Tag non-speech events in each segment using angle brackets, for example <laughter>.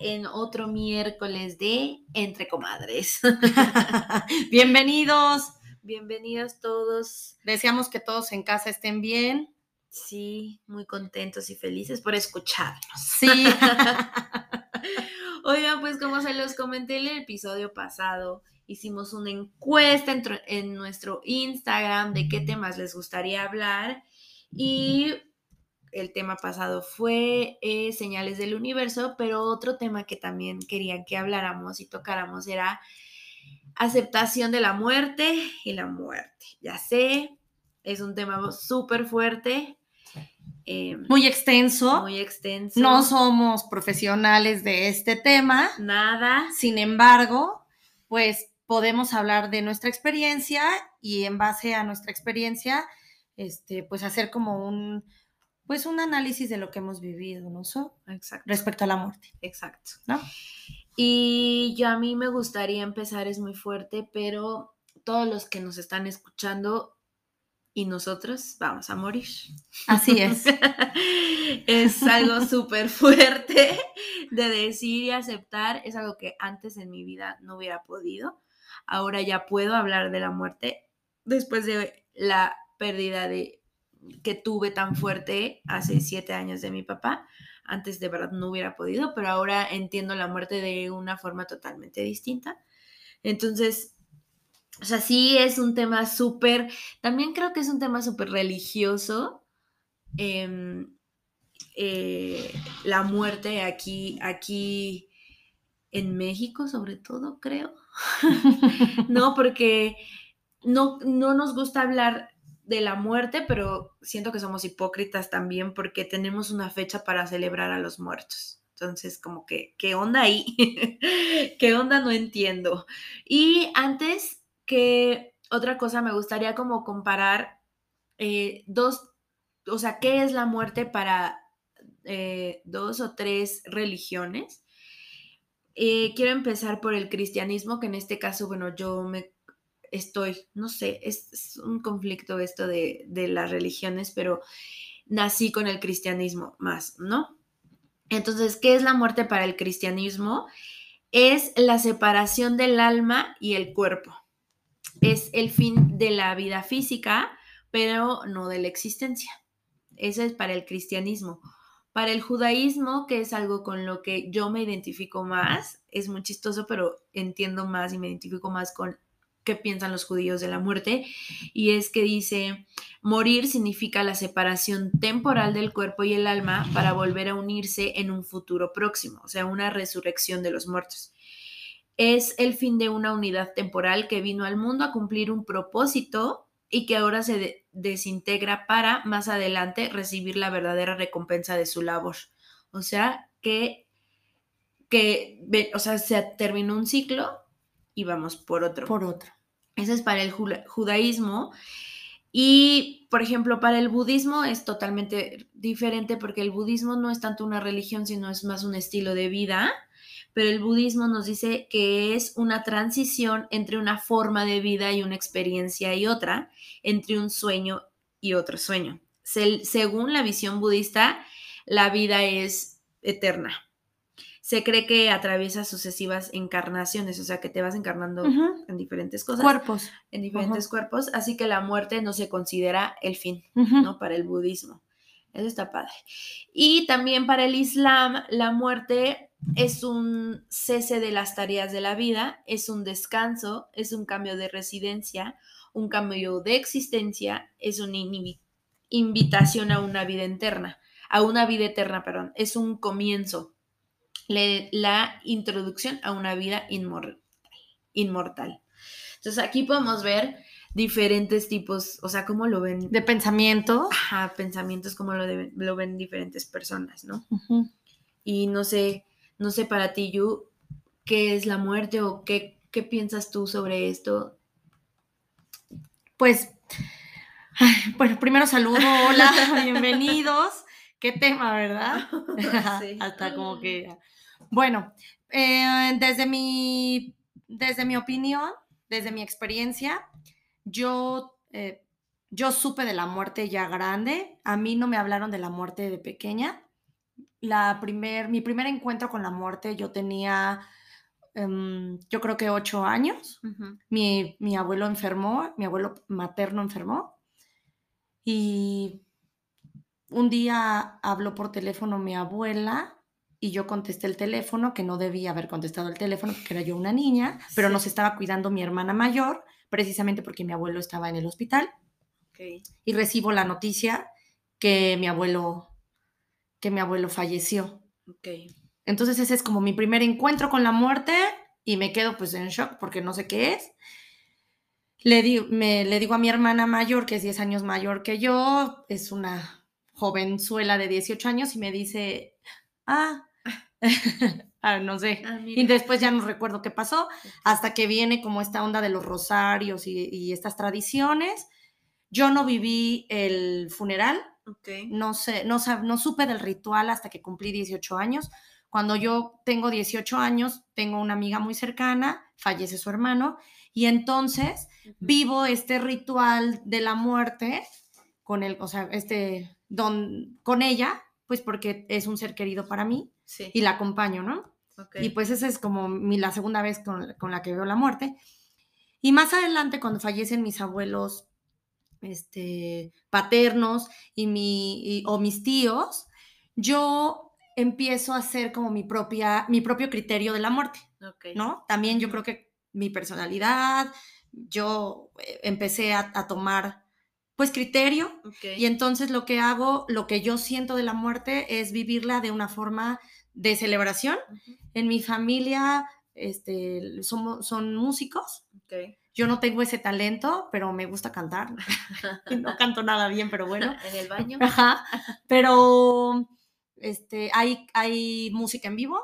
en otro miércoles de Entre Comadres. <laughs> Bienvenidos. Bienvenidos todos. Deseamos que todos en casa estén bien. Sí, muy contentos y felices por escucharnos. Sí. <laughs> Oigan, pues como se los comenté en el episodio pasado, hicimos una encuesta en, en nuestro Instagram de qué temas les gustaría hablar y el tema pasado fue eh, señales del universo, pero otro tema que también querían que habláramos y tocáramos era aceptación de la muerte y la muerte. Ya sé, es un tema súper fuerte. Eh, muy extenso. Muy extenso. No somos profesionales de este tema. Nada. Sin embargo, pues podemos hablar de nuestra experiencia y en base a nuestra experiencia, este, pues hacer como un, pues un análisis de lo que hemos vivido, ¿no? Exacto. Respecto a la muerte. Exacto. ¿No? Y yo a mí me gustaría empezar, es muy fuerte, pero todos los que nos están escuchando y nosotros vamos a morir. Así es. <laughs> es algo súper fuerte de decir y aceptar. Es algo que antes en mi vida no hubiera podido. Ahora ya puedo hablar de la muerte después de la pérdida de que tuve tan fuerte hace siete años de mi papá. Antes de verdad no hubiera podido, pero ahora entiendo la muerte de una forma totalmente distinta. Entonces, o sea, sí es un tema súper, también creo que es un tema súper religioso. Em, eh, la muerte aquí, aquí en México, sobre todo, creo. <laughs> no, porque no, no nos gusta hablar de la muerte, pero siento que somos hipócritas también porque tenemos una fecha para celebrar a los muertos. Entonces, como que, ¿qué onda ahí? <laughs> ¿Qué onda? No entiendo. Y antes que otra cosa, me gustaría como comparar eh, dos, o sea, ¿qué es la muerte para eh, dos o tres religiones? Eh, quiero empezar por el cristianismo, que en este caso, bueno, yo me estoy, no sé, es, un conflicto esto de, de, las religiones, pero nací con el cristianismo más, ¿no? Entonces, ¿qué es la muerte para el cristianismo? Es la separación del alma y el cuerpo. Es el fin de la vida física, pero no de la existencia. Eso es para el cristianismo. Para el judaísmo, que es algo con lo que yo me identifico más, es muy chistoso, pero entiendo más y me identifico más con qué piensan los judíos de la muerte, y es que dice, morir significa la separación temporal del cuerpo y el alma para volver a unirse en un futuro próximo, o sea, una resurrección de los muertos. Es el fin de una unidad temporal que vino al mundo a cumplir un propósito y que ahora se desintegra para más adelante recibir la verdadera recompensa de su labor. O sea, que, que o sea, se terminó un ciclo y vamos por otro. Por otro. Ese es para el judaísmo. Y, por ejemplo, para el budismo es totalmente diferente porque el budismo no es tanto una religión, sino es más un estilo de vida. Pero el budismo nos dice que es una transición entre una forma de vida y una experiencia y otra, entre un sueño y otro sueño. según la visión budista, la vida es eterna se cree que atraviesa sucesivas encarnaciones, o sea, que te vas encarnando en diferentes cosas. Cuerpos. En diferentes cuerpos, así que la muerte no se considera el fin, ¿no? Para el budismo. Eso está padre. Y también para el Islam, la muerte es un cese de las tareas de la vida, es un descanso, es un cambio de residencia, un cambio de existencia, es una invitación a una vida eterna, a una vida eterna, perdón, es un comienzo la introducción a una vida inmortal. inmortal. Entonces aquí podemos ver diferentes tipos, o sea, cómo lo ven. De pensamiento. Ajá, pensamientos, cómo lo, lo ven diferentes personas, ¿no? Y no sé, no sé para ti, Yu, ¿qué es la muerte o qué, qué piensas tú sobre esto? Pues, bueno, primero saludo, hola, <laughs> bienvenidos. Qué tema, ¿verdad? <laughs> Sí. <laughs> Hasta como que... Bueno, eh, desde, mi, desde mi opinión, desde mi experiencia, yo, eh, yo supe de la muerte ya grande. A mí no me hablaron de la muerte de pequeña. La primer, mi primer encuentro con la muerte yo tenía, em, yo creo que ocho años. mi, mi abuelo enfermó, mi abuelo materno enfermó. Y un día habló por teléfono mi abuela y yo contesté el teléfono, que no debía haber contestado el teléfono porque era yo una niña, pero nos estaba cuidando mi hermana mayor, precisamente porque mi abuelo estaba en el hospital. Y recibo la noticia que mi abuelo, que mi abuelo falleció. Entonces ese es como mi primer encuentro con la muerte y me quedo pues en shock porque no sé qué es. Le, me, le digo a mi hermana mayor, que es 10 años mayor que yo, es una jovenzuela de 18 años y me dice, ah, <laughs> ah no sé. Ah, y después ya no recuerdo qué pasó, hasta que viene como esta onda de los rosarios y, estas tradiciones. Yo no viví el funeral, no, sé, no, no supe del ritual hasta que cumplí 18 años. Cuando yo tengo 18 años, tengo una amiga muy cercana, fallece su hermano, y entonces vivo este ritual de la muerte con el, o sea, este don, con ella, pues porque es un ser querido para mí y la acompaño, ¿no? Y pues esa es como mi, la segunda vez con, la que veo la muerte. Y más adelante, cuando fallecen mis abuelos este, paternos y mi, o mis tíos, yo empiezo a hacer como mi, propia, mi propio criterio de la muerte, ¿no? También yo creo que mi personalidad, yo eh, empecé a tomar pues criterio. Y entonces lo que hago, lo que yo siento de la muerte es vivirla de una forma de celebración. En mi familia este, somos, son músicos. Yo no tengo ese talento, pero me gusta cantar. <laughs> no canto nada bien, pero bueno. <laughs> En el baño. Ajá. Pero este, hay, hay música en vivo.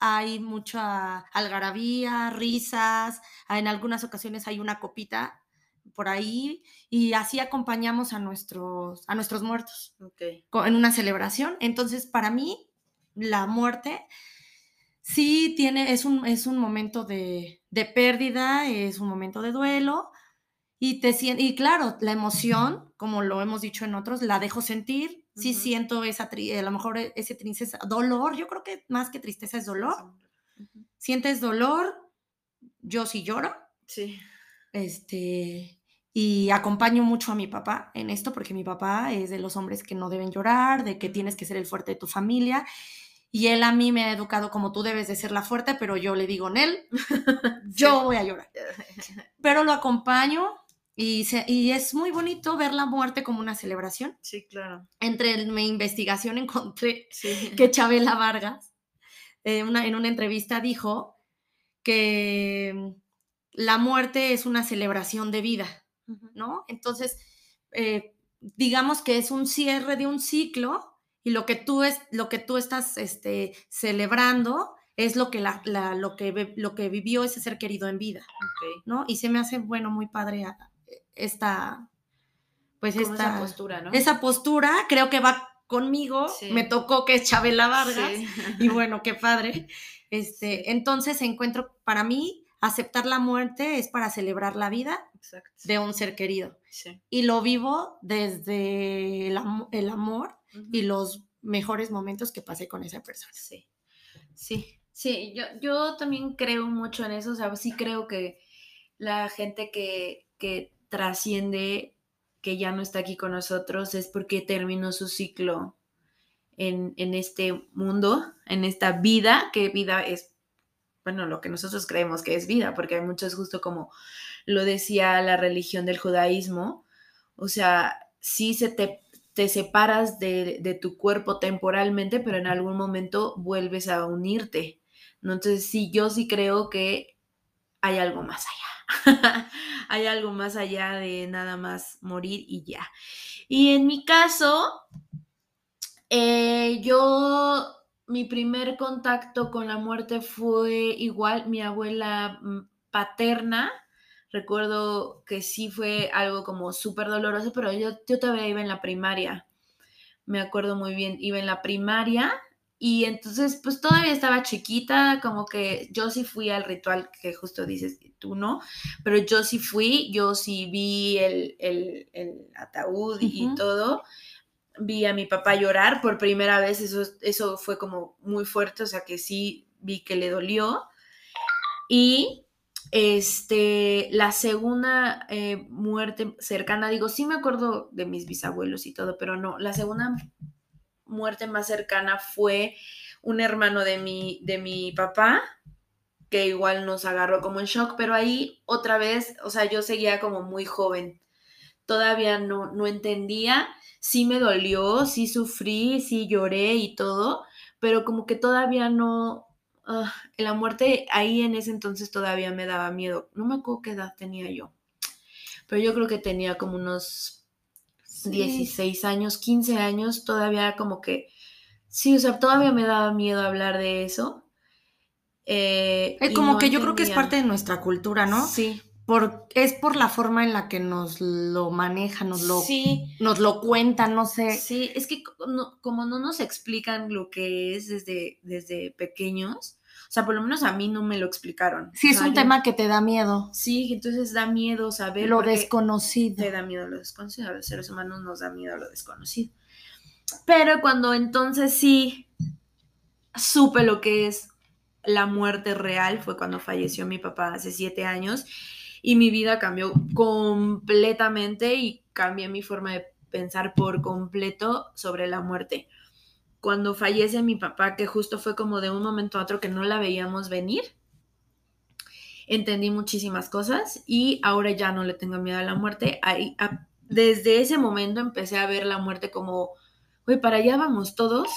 Hay mucha algarabía, risas. En algunas ocasiones hay una copita por ahí y así acompañamos a nuestros, a nuestros muertos en una celebración. Entonces, para mí, la muerte sí tiene, es un, es un momento de, pérdida, es un momento de duelo y, te, y claro, la emoción, como lo hemos dicho en otros, la dejo sentir. Sí siento esa, a lo mejor e, ese tristeza, dolor, yo creo que más que tristeza es dolor. Sientes dolor, yo sí lloro. Sí. Este, y acompaño mucho a mi papá en esto porque mi papá es de los hombres que no deben llorar, de que tienes que ser el fuerte de tu familia. Y él a mí me ha educado como tú debes de ser la fuerte, pero yo le digo en él, <laughs> yo voy a llorar. <laughs> Pero lo acompaño y, y, es muy bonito ver la muerte como una celebración. Sí, claro. Entre mi investigación <laughs> encontré que Chabela Vargas eh, una, en una entrevista dijo que la muerte es una celebración de vida ¿no? Entonces, eh, digamos que es un cierre de un ciclo y lo que tú, es, lo que tú estás este, celebrando es lo que, la, lo, que, lo que vivió ese ser querido en vida, ¿no? Y se me hace, bueno, muy padre esta, pues esta esa postura, ¿no? Esa postura, creo que va conmigo, me tocó que es Chabela Vargas, <laughs> y bueno, qué padre. Este, entonces encuentro, para mí, aceptar la muerte es para celebrar la vida de un ser querido. Y lo vivo desde el, amor y los mejores momentos que pasé con esa persona. Sí, sí, sí, yo, yo también creo mucho en eso, o sea, sí creo que la gente que, que trasciende, que ya no está aquí con nosotros, es porque terminó su ciclo en, en este mundo, en esta vida, que vida es bueno, lo que nosotros creemos que es vida, porque hay muchos justo como lo decía la religión del judaísmo, o sea, sí se te, te separas de, tu cuerpo temporalmente, pero en algún momento vuelves a unirte. Entonces sí, yo sí creo que hay algo más allá, <laughs> hay algo más allá de nada más morir y ya. Y en mi caso, eh, yo mi primer contacto con la muerte fue igual mi abuela mm, paterna. Recuerdo que sí fue algo como súper doloroso, pero yo, yo todavía iba en la primaria. Me acuerdo muy bien, iba en la primaria y entonces pues todavía estaba chiquita, como que yo sí fui al ritual que justo dices, tú no, pero yo sí fui, yo sí vi el, el, ataúd y todo vi a mi papá llorar por primera vez, eso, eso fue como muy fuerte, o sea que sí vi que le dolió. Y este, la segunda eh, muerte cercana, digo, sí me acuerdo de mis bisabuelos y todo, pero no, la segunda muerte más cercana fue un hermano de mi, de mi papá, que igual nos agarró como en shock, pero ahí otra vez, o sea, yo seguía como muy joven, todavía no, no entendía sí me dolió, sí sufrí, sí lloré y todo, pero como que todavía no, ah, la muerte ahí en ese entonces todavía me daba miedo. No me acuerdo qué edad tenía yo, pero yo creo que tenía como unos 16 años, 15 años, todavía como que, sí, o sea, todavía me daba miedo hablar de eso. Eh, es como que yo creo que es parte de nuestra cultura, ¿no? Sí por, es por la forma en la que nos lo manejan, nos lo, nos lo cuentan, no sé. Sí, es que como no nos explican lo que es desde, desde pequeños, o sea, por lo menos a mí no me lo explicaron. Sí, es un tema que te da miedo. Sí, entonces da miedo saber. Lo desconocido. Te da miedo lo desconocido. A los seres humanos nos da miedo lo desconocido. Pero cuando entonces sí supe lo que es la muerte real, fue cuando falleció mi papá hace siete años y mi vida cambió completamente y cambié mi forma de pensar por completo sobre la muerte. Cuando fallece mi papá, que justo fue como de un momento a otro que no la veíamos venir, entendí muchísimas cosas y ahora ya no le tengo miedo a la muerte. desde ese momento empecé a ver la muerte como, güey, para allá vamos todos.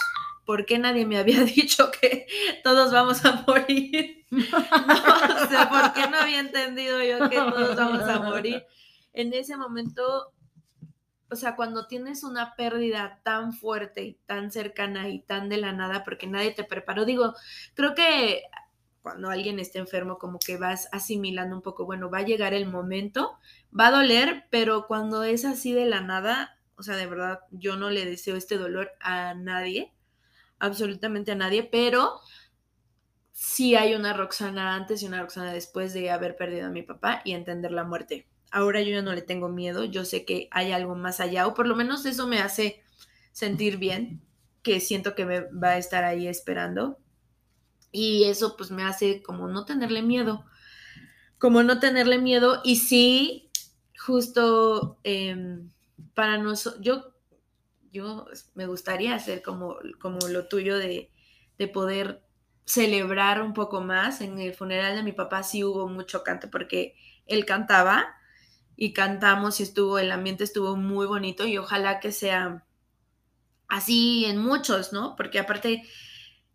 ¿Por qué nadie me había <laughs> dicho que todos vamos a morir? <laughs> <laughs> No, o sea, ¿por qué no había entendido yo que todos vamos a morir? En ese momento, o sea, cuando tienes una pérdida tan fuerte y tan cercana y tan de la nada, porque nadie te preparó, digo, creo que cuando alguien está enfermo, como que vas asimilando un poco, bueno, va a llegar el momento, va a doler, pero cuando es así de la nada, o sea, de verdad, yo no le deseo este dolor a nadie, absolutamente a nadie, pero sí hay una Roxana antes y una Roxana después de haber perdido a mi papá y entender la muerte. Ahora yo ya no le tengo miedo, yo sé que hay algo más allá, o por lo menos eso me hace sentir bien, que siento que me va a estar ahí esperando. Y eso pues me hace como no tenerle miedo, como no tenerle miedo. Y sí, justo em, para nosotros, yo, yo me gustaría hacer como, como lo tuyo de, de poder celebrar un poco más. En el funeral de mi papá sí hubo mucho canto porque él cantaba y cantamos y estuvo, el ambiente estuvo muy bonito y ojalá que sea así en muchos, ¿no? Porque aparte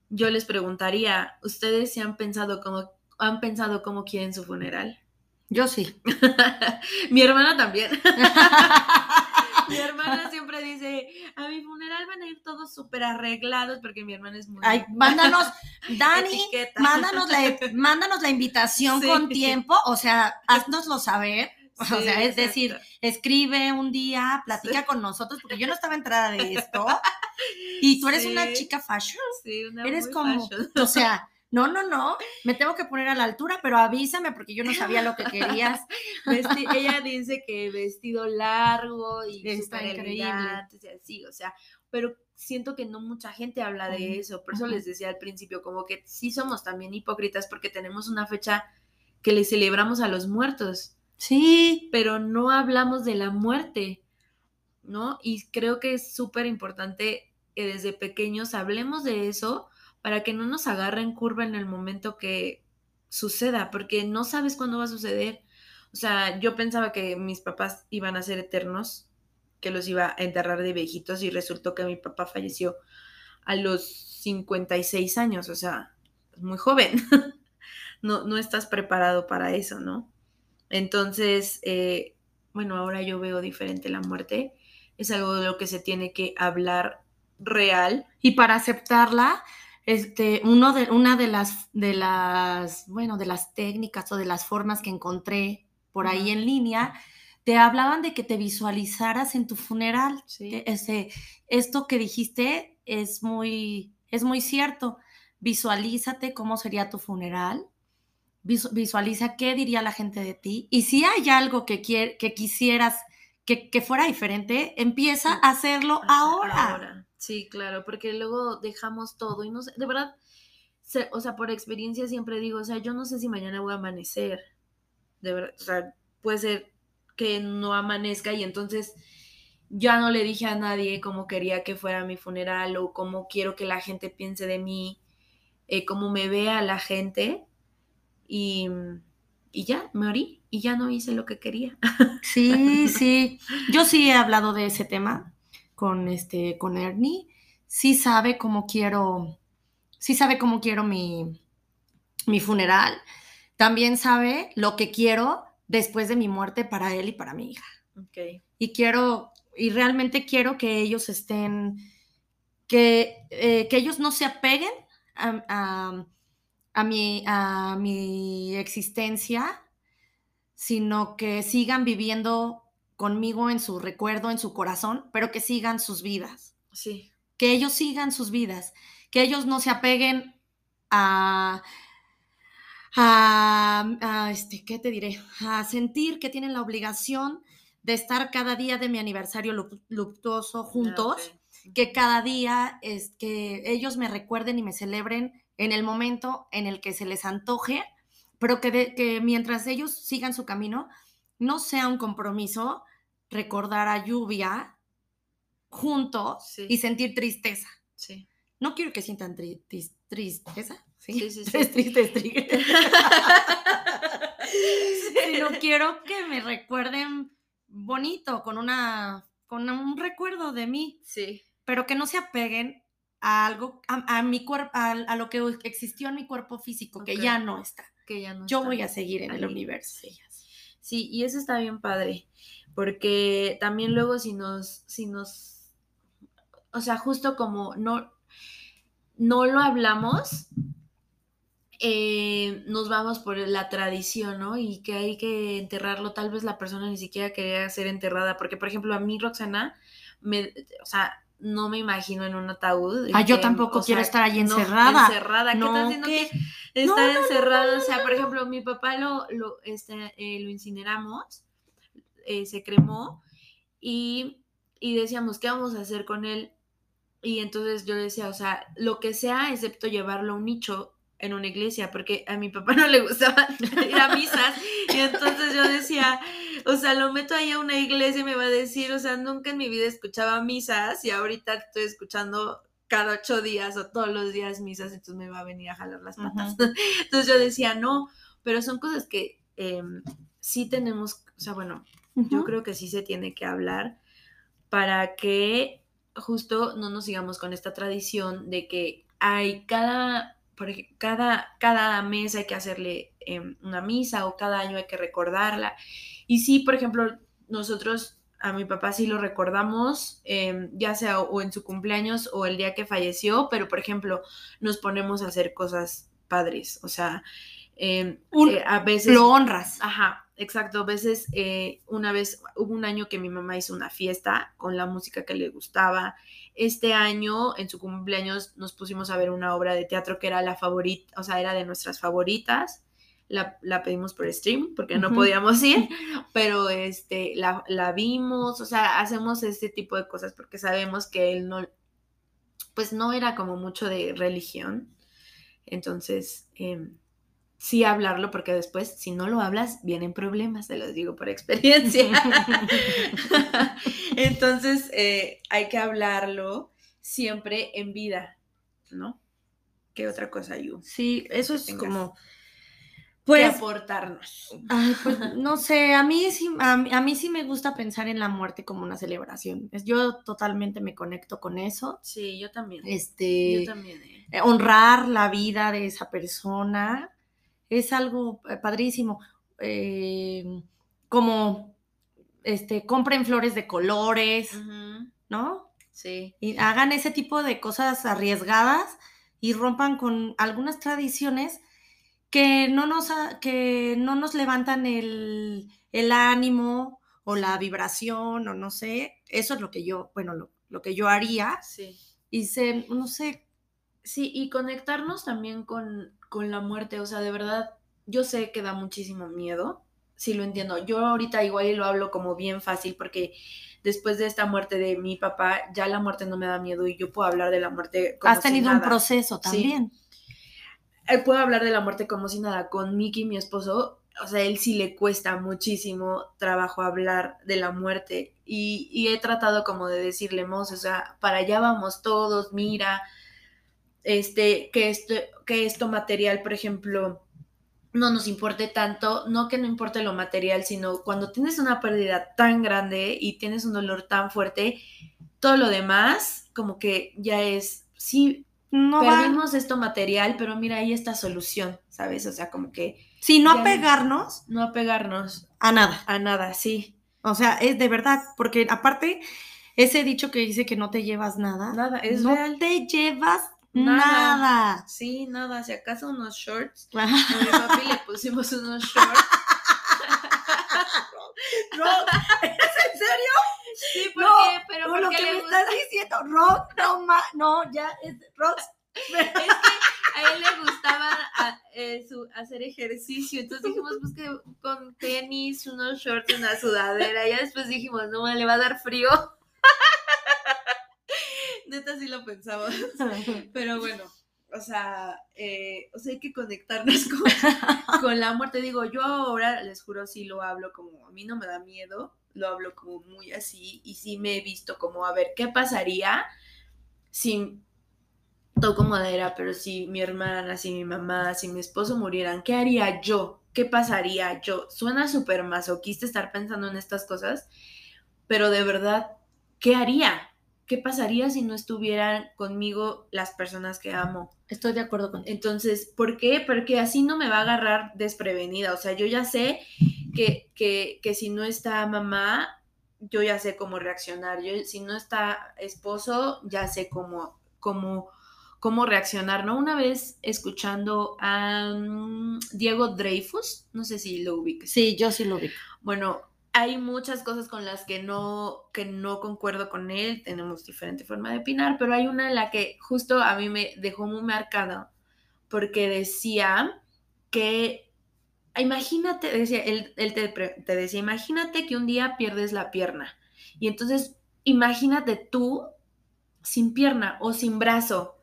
yo les preguntaría, ¿ustedes se han pensado cómo, han pensado cómo quieren su funeral? Yo sí. <laughs> mi hermana también. <laughs> mi hermana siempre dice, a mi funeral van a ir todos súper arreglados porque mi hermana es muy... Ay, mándanos, <laughs> Dani, mándanos la, <laughs> mándanos la invitación con tiempo, o sea, haznoslo saber. o sea, es decir, escribe un día, platica con nosotros, porque yo no estaba entrada de esto. <laughs> Y tú eres una chica fashion. Sí, una Eres como, o sea, no, no, no, me tengo que poner a la altura, pero avísame porque yo no sabía lo que querías. <laughs> ella dice que vestido largo y está increíble. Así, o sea, pero siento que no mucha gente habla de eso. Por eso les decía al principio, como que sí somos también hipócritas porque tenemos una fecha que le celebramos a los muertos. Sí. Pero no hablamos de la muerte, ¿no? Y creo que es súper importante que desde pequeños hablemos de eso para que no nos agarren curva en el momento que suceda, porque no sabes cuándo va a suceder. O sea, yo pensaba que mis papás iban a ser eternos, que los iba a enterrar de viejitos y resultó que mi papá falleció a los 56 años, o sea, muy joven. <laughs> no, no estás preparado para eso, ¿no? Entonces, eh, bueno, ahora yo veo diferente la muerte. Es algo de lo que se tiene que hablar real. Y para aceptarla, este, uno de, una de las, de las, bueno, de las técnicas o de las formas que encontré por ahí en línea, te hablaban de que te visualizaras en tu funeral. Sí. Ese, esto que dijiste es muy, es muy cierto. Visualízate cómo sería tu funeral. Visu- Visualiza qué diría la gente de ti. Y si hay algo que, quier- que quisieras que, que fuera diferente, empieza a hacerlo Hacer ahora. Sí, claro, porque luego dejamos todo y no sé, de verdad, se- o sea, por experiencia siempre digo, o sea, yo no sé si mañana voy a amanecer, de verdad, o sea, puede ser que no amanezca y entonces ya no le dije a nadie cómo quería que fuera mi funeral o cómo quiero que la gente piense de mí, eh, cómo me vea la gente y, y ya, me morí y ya no hice lo que quería. Sí, <laughs> sí. Yo sí he hablado de ese tema con este, con Ernie. Sí sabe cómo quiero, sí sabe cómo quiero mi, mi funeral. También sabe lo que quiero después de mi muerte para él y para mi hija. Ok. Y quiero, y realmente quiero que ellos estén, que, eh, que ellos no se apeguen a, a- a mi, a mi existencia, sino que sigan viviendo conmigo en su recuerdo, en su corazón, pero que sigan sus vidas, Sí, que ellos sigan sus vidas, que ellos no se apeguen a, a, a, este, ¿qué te diré? A sentir que tienen la obligación de estar cada día de mi aniversario lu- luctuoso juntos, Ok. que cada día es que ellos me recuerden y me celebren en el momento en el que se les antoje, pero que, de- que mientras ellos sigan su camino, no sea un compromiso recordar a lluvia juntos Sí. y sentir tristeza. Sí. No quiero que sientan tri- tristeza, ¿sí? Sí, sí, sí. <laughs> Tres tristes tigres. <laughs> Sino quiero que me recuerden bonito, con una con un recuerdo de mí, Sí. pero que no se apeguen a algo, a, a mi cuerpo, a, a lo que existió en mi cuerpo físico, que ya no está. Que ya no Yo está. voy a seguir en el universo. Sí, y eso está bien padre, porque también luego si nos, si nos, o sea, justo como no, no lo hablamos, eh, nos vamos por la tradición, ¿no? Y que hay que enterrarlo, tal vez la persona ni siquiera quería ser enterrada, porque por ejemplo a mí Roxana, me, o sea, no me imagino en un ataúd. Ah, yo tampoco o quiero estar no, encerrada. encerrada, ¿qué No, estás haciendo que- estar no, no, o sea, por ejemplo, mi papá lo, lo, este, eh, lo incineramos, eh, se cremó y, y decíamos, ¿qué vamos a hacer con él? Y entonces yo decía, o sea, lo que sea, excepto llevarlo a un nicho en una iglesia, porque a mi papá <laughs> no le gustaba <laughs> ir a misas, y entonces yo decía, o sea, lo meto ahí a una iglesia y me va a decir, o sea, nunca en mi vida escuchaba misas y ahorita estoy escuchando cada ocho días o todos los días misas, entonces me va a venir a jalar las patas. <laughs> Entonces yo decía, no, pero son cosas que eh, sí tenemos, o sea, bueno, yo creo que sí se tiene que hablar para que justo no nos sigamos con esta tradición de que hay cada, por cada, cada mes hay que hacerle em, una misa o cada año hay que recordarla. Y sí, por ejemplo, nosotros a mi papá sí lo recordamos, em, ya sea o en su cumpleaños o el día que falleció, pero por ejemplo nos ponemos a hacer cosas padres, o sea, em, Un- eh, a veces... Lo honras. Ajá, exacto. A veces, eh, una vez, hubo un año que mi mamá hizo una fiesta con la música que le gustaba. Este año, en su cumpleaños, nos pusimos a ver una obra de teatro que era la favorita, o sea, era de nuestras favoritas. La, la pedimos por stream porque no podíamos ir, <laughs> pero este, la, la vimos, o sea, hacemos este tipo de cosas porque sabemos que él no, pues no era como mucho de religión. Entonces, em, sí hablarlo porque después, si no lo hablas, vienen problemas, te los digo por experiencia. <laughs> Entonces, eh, hay que hablarlo siempre en vida, ¿no? ¿Qué otra cosa, Yu? Sí, eso es como. Pues, aportarnos. ay, pues, <laughs> no sé, a mí, sí, a, a mí sí me gusta pensar en la muerte como una celebración. Yo totalmente me conecto con eso. Sí, yo también. Este, Yo también. eh. eh, honrar la vida de esa persona es algo eh, padrísimo. Eh, como, este, compren flores de colores, ¿no? Sí. Y hagan ese tipo de cosas arriesgadas y rompan con algunas tradiciones que no nos, que no nos levantan el, el ánimo o la vibración o no sé. Eso es lo que yo, bueno, lo, lo que yo haría. Sí. Y se, no sé. Sí, y conectarnos también con, con la muerte. O sea, de verdad, yo sé que da muchísimo miedo. Sí, lo entiendo. Yo ahorita igual lo hablo como bien fácil porque después de esta muerte de mi papá, ya la muerte no me da miedo y yo puedo hablar de la muerte como Has tenido un proceso también. Eh, puedo hablar de la muerte como si nada. Con Miki, mi esposo, o sea, él sí le cuesta muchísimo trabajo hablar de la muerte y, y he tratado como de decirle, Mos, o sea, para allá vamos todos, mira, este, que esto, que esto material, por ejemplo, no nos importe tanto, no que no importe lo material, sino cuando tienes una pérdida tan grande y tienes un dolor tan fuerte, todo lo demás como que ya es, sí, no perdimos esto material, pero mira, ahí está solución, ¿sabes? O sea, como que... Sí, no apegarnos. No apegarnos. A nada. A nada, sí. O sea, es de verdad, porque aparte, ese dicho que dice que no te llevas nada. Nada, es no real. te llevas Nada. Sí, nada. Si acaso unos shorts. <laughs> A mi papi le pusimos unos shorts. <laughs> Rock, ¿es en serio? Sí, ¿por qué? Pero no, lo que me estás diciendo, Rock, no, ma, no, ya es Rock. Es que a él le gustaba eh, hacer ejercicio, entonces dijimos, pues que con tenis, unos shorts, una sudadera, ya después dijimos, no, le va a dar frío. <laughs> Neta sí lo pensaba. <laughs> Pero bueno, o sea, eh, o sea, hay que conectarnos <laughs> con, la muerte. Digo, yo ahora les juro, sí lo hablo como, a mí no me da miedo, lo hablo como muy así y sí me he visto como, a ver, ¿qué pasaría si toco madera, pero si mi hermana, si mi mamá, si mi esposo murieran, ¿qué haría yo? ¿Qué pasaría yo? Suena súper masoquista estar pensando en estas cosas, pero de verdad, ¿qué haría? ¿Qué pasaría si no estuvieran conmigo las personas que amo? Estoy de acuerdo con Entonces, ¿por qué? Porque así no me va a agarrar desprevenida. O sea, yo ya sé que, que, que si no está mamá, yo ya sé cómo reaccionar. Yo, si no está esposo, ya sé cómo, cómo, cómo reaccionar, ¿no? Una vez escuchando a mm, Diego Dreyfus, no sé si lo ubicas. Sí, yo sí lo vi. Bueno, hay muchas cosas con las que no, que no concuerdo con él, tenemos diferente forma de opinar, pero hay una en la que justo a mí me dejó muy marcada, porque decía que, imagínate, decía, él, te, te decía, imagínate que un día pierdes la pierna, y entonces imagínate tú sin pierna o sin brazo,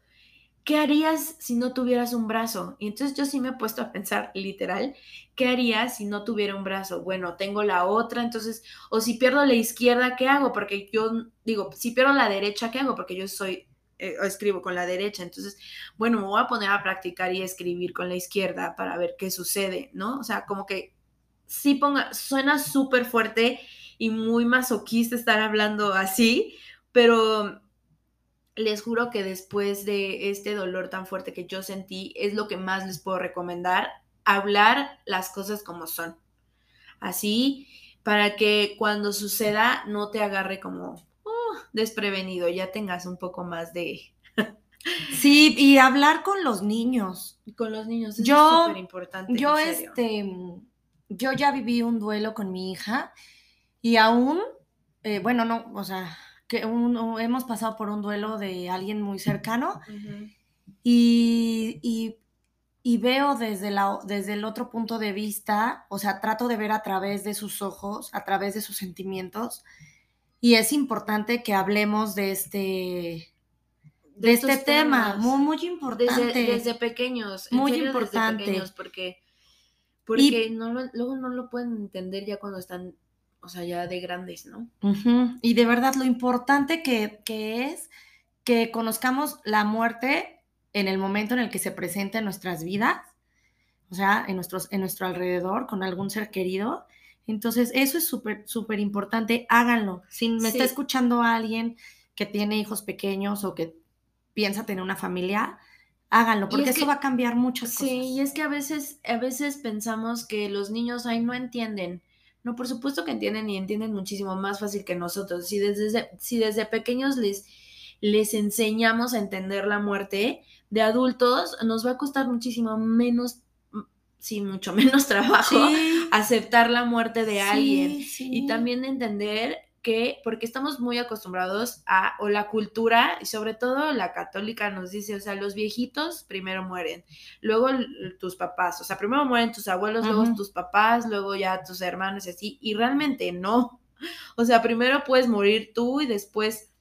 ¿qué harías si no tuvieras un brazo? Y entonces yo sí me he puesto a pensar literal, ¿qué haría si no tuviera un brazo? Bueno, tengo la otra, entonces, o si pierdo la izquierda, ¿qué hago? Porque yo digo, si pierdo la derecha, ¿qué hago? Porque yo soy, eh, escribo con la derecha, entonces, bueno, me voy a poner a practicar y escribir con la izquierda para ver qué sucede, ¿no? O sea, como que sí ponga, suena súper fuerte y muy masoquista estar hablando así, pero les juro que después de este dolor tan fuerte que yo sentí, es lo que más les puedo recomendar, hablar las cosas como son. Así, para que cuando suceda no te agarre como uh, desprevenido, ya tengas un poco más de... <laughs> sí, y hablar con los niños. Con los niños, es súper importante. Yo, este, yo ya viví un duelo con mi hija y aún, eh, bueno, no, o sea, que hemos pasado por un duelo de alguien muy cercano y, veo desde, la, desde el otro punto de vista, o sea, trato de ver a través de sus ojos, a través de sus sentimientos y es importante que hablemos de este de, este tema, muy, muy importante. Desde, pequeños. Muy importante. pequeños porque, porque no luego no lo pueden entender ya cuando están o sea, ya de grandes, ¿no? Y de verdad lo importante que, es que conozcamos la muerte en el momento en el que se presenta en nuestras vidas, o sea, en, nuestros, en nuestro alrededor, con algún ser querido. Entonces, eso es súper, súper importante, háganlo. Si me está escuchando alguien que tiene hijos pequeños o que piensa tener una familia, háganlo, porque eso va a cambiar muchas cosas. Sí, y es que a veces, a veces pensamos que los niños ahí no entienden no, por supuesto que entienden y entienden muchísimo más fácil que nosotros. Si desde, si desde pequeños les, les enseñamos a entender la muerte, de adultos nos va a costar muchísimo menos, sí, mucho <laughs> menos trabajo aceptar la muerte de alguien. y también entender que, porque estamos muy acostumbrados a, o la cultura, y sobre todo la católica nos dice, o sea, los viejitos primero mueren, luego tus papás, o sea, primero mueren tus abuelos, luego tus papás, luego ya tus hermanos y así, y realmente no. <laughs> O sea, primero puedes morir tú y después...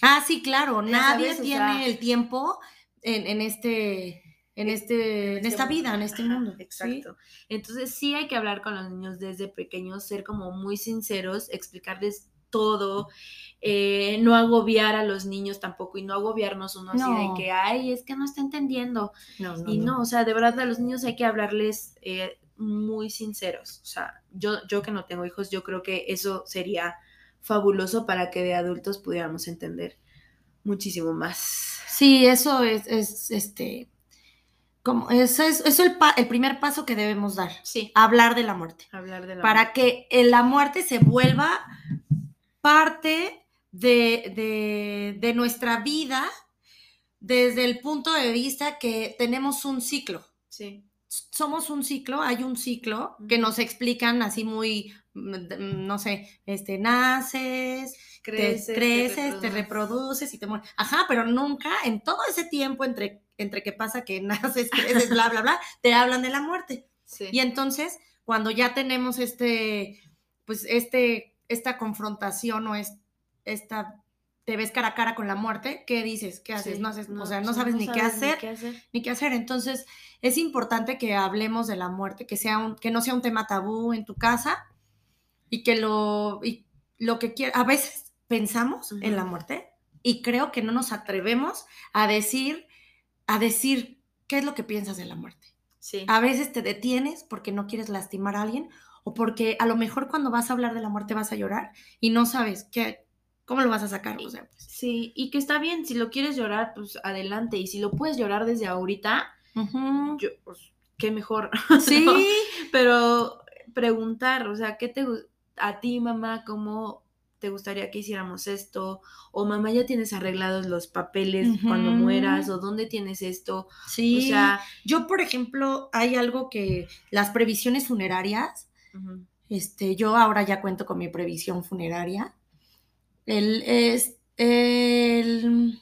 Ah, sí, claro, nadie tiene el tiempo en, este en, este, en, este esta vida, en este mundo. Exacto. Entonces sí hay que hablar con los niños desde pequeños, ser como muy sinceros, explicarles todo, eh, no agobiar a los niños tampoco y no agobiarnos uno así de que, ay, es que no está entendiendo. y no, o sea, de verdad a los niños hay que hablarles eh, muy sinceros. O sea, yo, yo que no tengo hijos, yo creo que eso sería fabuloso para que de adultos pudiéramos entender muchísimo más. Sí, eso es, es este, como, eso es, el, el, primer paso que debemos dar. Sí. Hablar de la muerte. Hablar de la para que la muerte se vuelva parte de, de, nuestra vida desde el punto de vista que tenemos un ciclo. Sí. Somos un ciclo, hay un ciclo que nos explican así muy, mm, no sé, este, naces, creces, te, creces, te, reproduces. y te mueres. Ajá, pero nunca en todo ese tiempo entre, entre que pasa que <laughs> naces, creces, bla, bla, bla, te hablan de la muerte. Sí. Y entonces, cuando ya tenemos este, pues este esta confrontación o es, esta, te ves cara a cara con la muerte, ¿qué dices? ¿Qué haces? no haces, o sea, no sabes, ni, qué hacer, ni qué hacer, ni qué hacer. Entonces, es importante que hablemos de la muerte, que, sea un, que no sea un tema tabú en tu casa y que lo, y lo que quiera, a veces pensamos en la muerte y creo que no nos atrevemos a decir, a decir qué es lo que piensas de la muerte. Sí. A veces te detienes porque no quieres lastimar a alguien o porque a lo mejor cuando vas a hablar de la muerte vas a llorar y no sabes qué, cómo lo vas a sacar. O sea, pues. Sí, y que está bien, si lo quieres llorar, pues adelante. Y si lo puedes llorar desde ahorita, yo, pues, qué mejor. <laughs> Sí. Pero preguntar, o sea, ¿qué te a ti, mamá, cómo te gustaría que hiciéramos esto, o mamá ya tienes arreglados los papeles cuando mueras, o dónde tienes esto. Sí, o sea, yo por ejemplo, hay algo que las previsiones funerarias este, yo ahora ya cuento con mi previsión funeraria. El, es, el,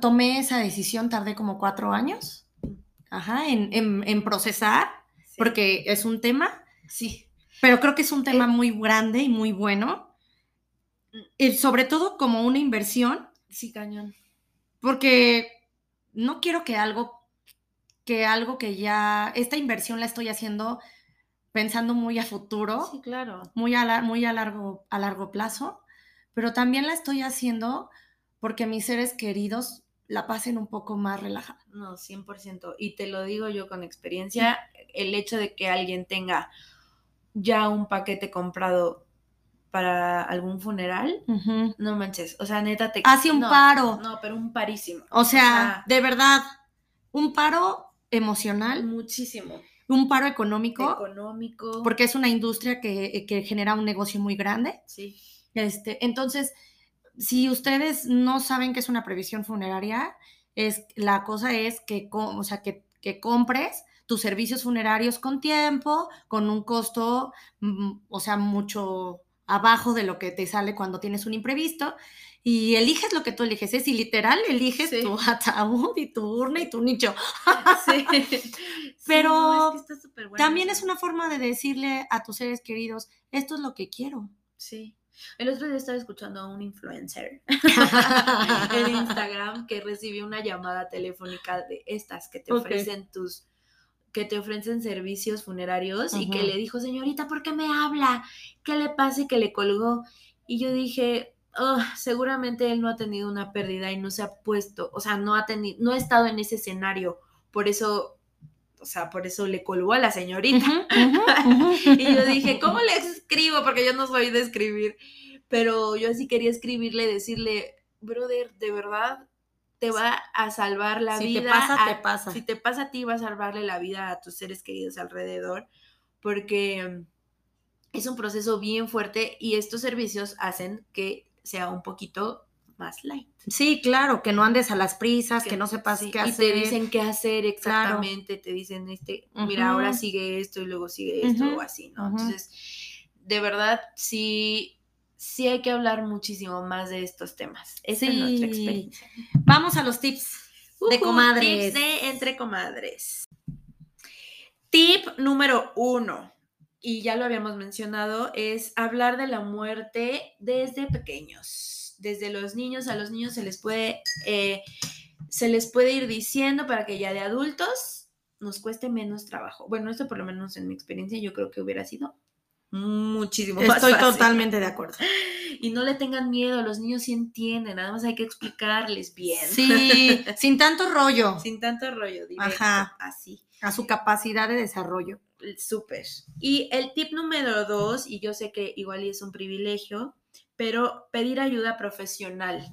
tomé esa decisión, tardé como cuatro años ajá, en, procesar, porque es un tema. Sí. Pero creo que es un tema eh, muy grande y muy bueno. Y sobre todo como una inversión. Sí, cañón. Porque no quiero que algo, que algo que ya, esta inversión la estoy haciendo pensando muy a futuro. Sí, claro. Muy a, muy a, largo, a largo plazo, pero también la estoy haciendo porque mis seres queridos la pasen un poco más relajada. No, 100%. Y te lo digo yo con experiencia, el hecho de que alguien tenga ya un paquete comprado para algún funeral, no manches, o sea, neta te... Hace un paro. No, pero un parísimo. o sea, de verdad, un paro emocional. Muchísimo un paro económico. Económico. Porque es una industria que, que, genera un negocio muy grande. Sí. Este, entonces, si ustedes no saben qué es una previsión funeraria, es, la cosa es que, o sea, que, que compres tus servicios funerarios con tiempo, con un costo, mm, o sea, mucho abajo de lo que te sale cuando tienes un imprevisto y eliges lo que tú eliges, es ¿eh? y literal eliges tu <laughs> ataúd y tu urna y tu nicho. Sí. <laughs> Pero también es una forma de decirle a tus seres queridos, esto es lo que quiero. Sí. El otro día estaba escuchando a un influencer <laughs> en Instagram que recibió una llamada telefónica de estas que te ofrecen tus que te ofrecen servicios funerarios y que le dijo, señorita, ¿por qué me habla? ¿Qué le pasa? Y que le colgó. Y yo dije, seguramente él no ha tenido una pérdida y no se ha puesto, o sea, no ha tenido, no ha estado en ese escenario, por eso, o sea, por eso le colgó a la señorita. <laughs> y yo dije, ¿cómo le escribo? Porque yo no soy de escribir, pero yo así quería escribirle, decirle, brother, de verdad te va a salvar la vida. Si te pasa, te pasa. Si te pasa a ti, va a salvarle la vida a tus seres queridos alrededor, porque es un proceso bien fuerte y estos servicios hacen que sea un poquito más light. Sí, claro, que no andes a las prisas, que, no sepas sí, qué y hacer. te dicen qué hacer exactamente, te dicen, este, mira, ahora sigue esto y luego sigue esto o así, ¿no? Entonces, de verdad, sí, sí hay que hablar muchísimo más de estos temas. Esa es nuestra Sí. experiencia. Vamos a los tips de comadres. Tips de entre comadres. Tip número uno, y ya lo habíamos mencionado, es hablar de la muerte desde pequeños. Desde los niños, a los niños se les puede, eh, se les puede ir diciendo para que ya de adultos nos cueste menos trabajo. Bueno, esto por lo menos en mi experiencia yo creo que hubiera sido muchísimo más Estoy fácil. totalmente de acuerdo. <laughs> Y no le tengan miedo, los niños sí entienden, nada más hay que explicarles bien. Sí, <laughs> sin tanto rollo, Sin tanto rollo, directo, Ajá. así. a su capacidad de desarrollo. Súper. Y el tip número dos, y yo sé que igual es un privilegio, pero pedir ayuda profesional.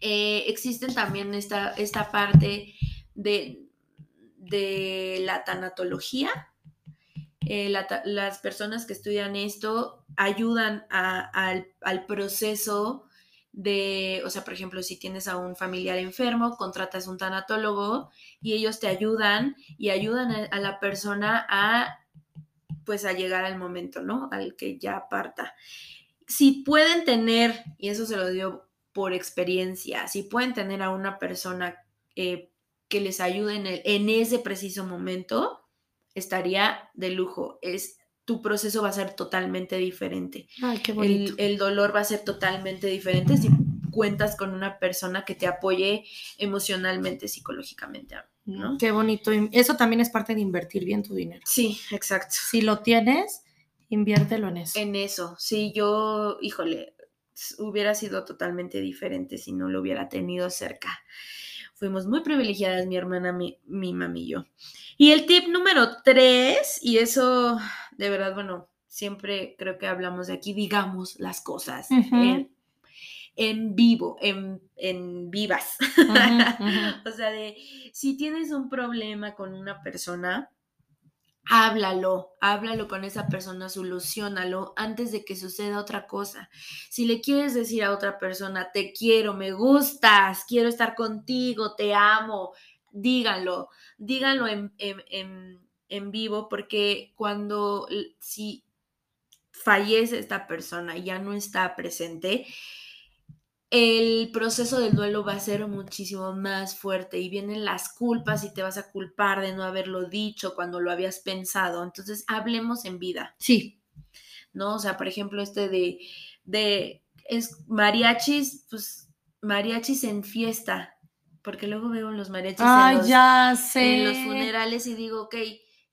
Eh, existen también esta, esta parte de, de la tanatología. Eh, las personas que estudian esto ayudan al, al proceso de, o sea, por ejemplo, si tienes a un familiar enfermo, contratas un tanatólogo y ellos te ayudan y ayudan a, la persona a, pues, a llegar al momento, ¿no? Al que ya parta. Si pueden tener, y eso se lo digo por experiencia, si pueden tener a una persona eh, que les ayude en, el- en ese preciso momento, estaría de lujo. Es, tu proceso va a ser totalmente diferente Ay, qué el, el dolor va a ser totalmente diferente si cuentas con una persona que te apoye emocionalmente, psicológicamente, ¿no? Qué bonito. Eso también es parte de invertir bien tu dinero. Sí, exacto. Si lo tienes, inviértelo en eso. En eso, sí, yo, híjole, hubiera sido totalmente diferente si no lo hubiera tenido cerca. Fuimos muy privilegiadas, mi hermana, mi, mi mami y yo. Y el tip número tres, y eso, de verdad, bueno, siempre creo que hablamos de aquí, digamos las cosas en, en vivo, en, en vivas. <laughs> O sea, de si tienes un problema con una persona, háblalo, háblalo con esa persona, solucionalo antes de que suceda otra cosa. Si le quieres decir a otra persona, te quiero, me gustas, quiero estar contigo, te amo, díganlo, díganlo en, en- en- en vivo, porque cuando, si fallece esta persona y ya no está presente, el proceso del duelo va a ser muchísimo más fuerte y vienen las culpas y te vas a culpar de no haberlo dicho cuando lo habías pensado. Entonces, hablemos en vida, Sí, ¿no? O sea, por ejemplo, este de, de es mariachis, pues mariachis en fiesta, porque luego veo los mariachis en los, ya sé. en los funerales y digo, ok,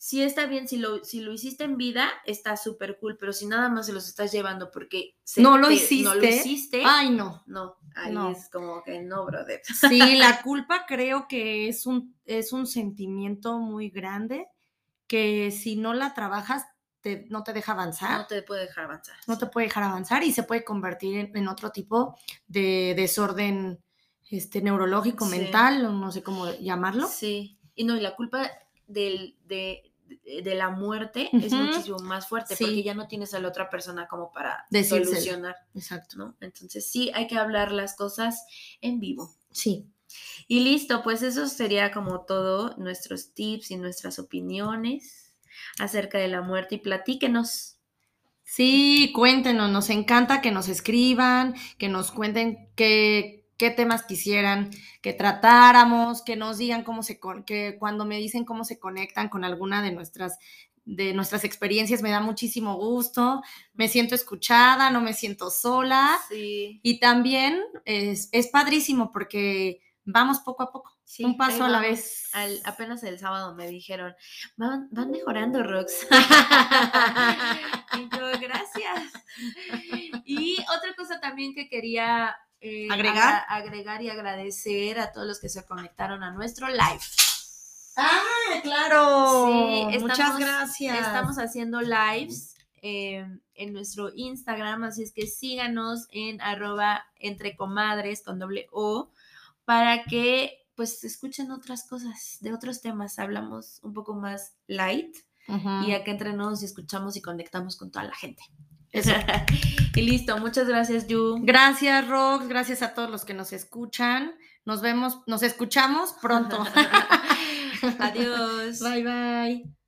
sí está bien, si lo, si lo hiciste en vida, está súper cool, pero si nada más se los estás llevando porque se No lo te- hiciste. no lo hiciste, Ay, no. no, ahí No. es como que no, brother. Sí, <laughs> la culpa creo que es un, es un sentimiento muy grande que si no la trabajas te- no te deja avanzar. No te puede dejar avanzar. no te puede dejar avanzar y se puede convertir en, en otro tipo de desorden este, neurológico, Sí. mental, no sé cómo llamarlo. Sí. Y no, y la culpa del, de, de- la muerte es muchísimo más fuerte Sí. porque ya no tienes a la otra persona como para Decírselo. solucionar, Exacto. ¿no? Entonces sí hay que hablar las cosas en vivo. Sí. Y listo, pues eso sería como todo, nuestros tips y nuestras opiniones acerca de la muerte y platíquenos. Sí, cuéntenos, nos encanta que nos escriban, que nos cuenten qué, qué temas quisieran que tratáramos, que nos digan cómo se que cuando me dicen cómo se conectan con alguna de nuestras de nuestras experiencias me da muchísimo gusto, me siento escuchada, no me siento sola Sí. y también es, es padrísimo porque vamos poco a poco, Sí, un paso a la vez. Al- apenas el sábado me dijeron, van, van mejorando, Rox. <laughs> y yo, gracias. Y otra cosa también que quería eh, ¿Agregar? agregar y agradecer a todos los que se conectaron a nuestro live. ¡Ah, claro! Sí, Muchas estamos- gracias. Estamos haciendo lives eh, en nuestro Instagram, así es que síganos en arroba entre comadres con doble O para que pues escuchen otras cosas, de otros temas. Hablamos un poco más light y acá entre nos y escuchamos y conectamos con toda la gente. Eso. <laughs> y listo, muchas gracias, Yu. Gracias, Rox. Gracias a todos los que nos escuchan. Nos vemos, nos escuchamos pronto. <laughs> <laughs> Adiós. Bye, bye.